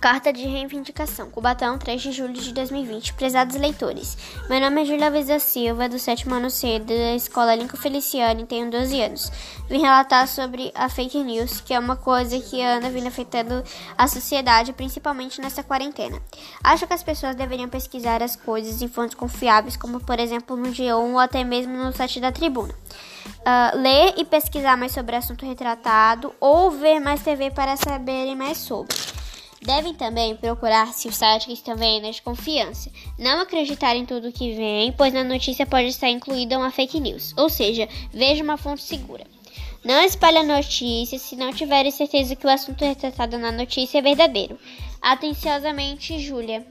Carta de Reivindicação, Cubatão, 3 de julho de 2020. Prezados leitores, meu nome é Julia Luiz da Silva, do sétimo ano C da Escola Lincoln Feliciano e tenho 12 anos. Vim relatar sobre a fake news, que é uma coisa que anda vindo afetando a sociedade, principalmente nessa quarentena. Acho que as pessoas deveriam pesquisar as coisas em fontes confiáveis, como por exemplo no G1 ou até mesmo no site da Tribuna. Uh, ler e pesquisar mais sobre o assunto retratado ou ver mais TV para saberem mais sobre. Devem também procurar se o site que estão vendo é de confiança. Não acreditar em tudo que vem, pois na notícia pode estar incluída uma fake news, ou seja, veja uma fonte segura. Não espalhe a notícia se não tiverem certeza que o assunto retratado na notícia é verdadeiro. Atenciosamente, Júlia.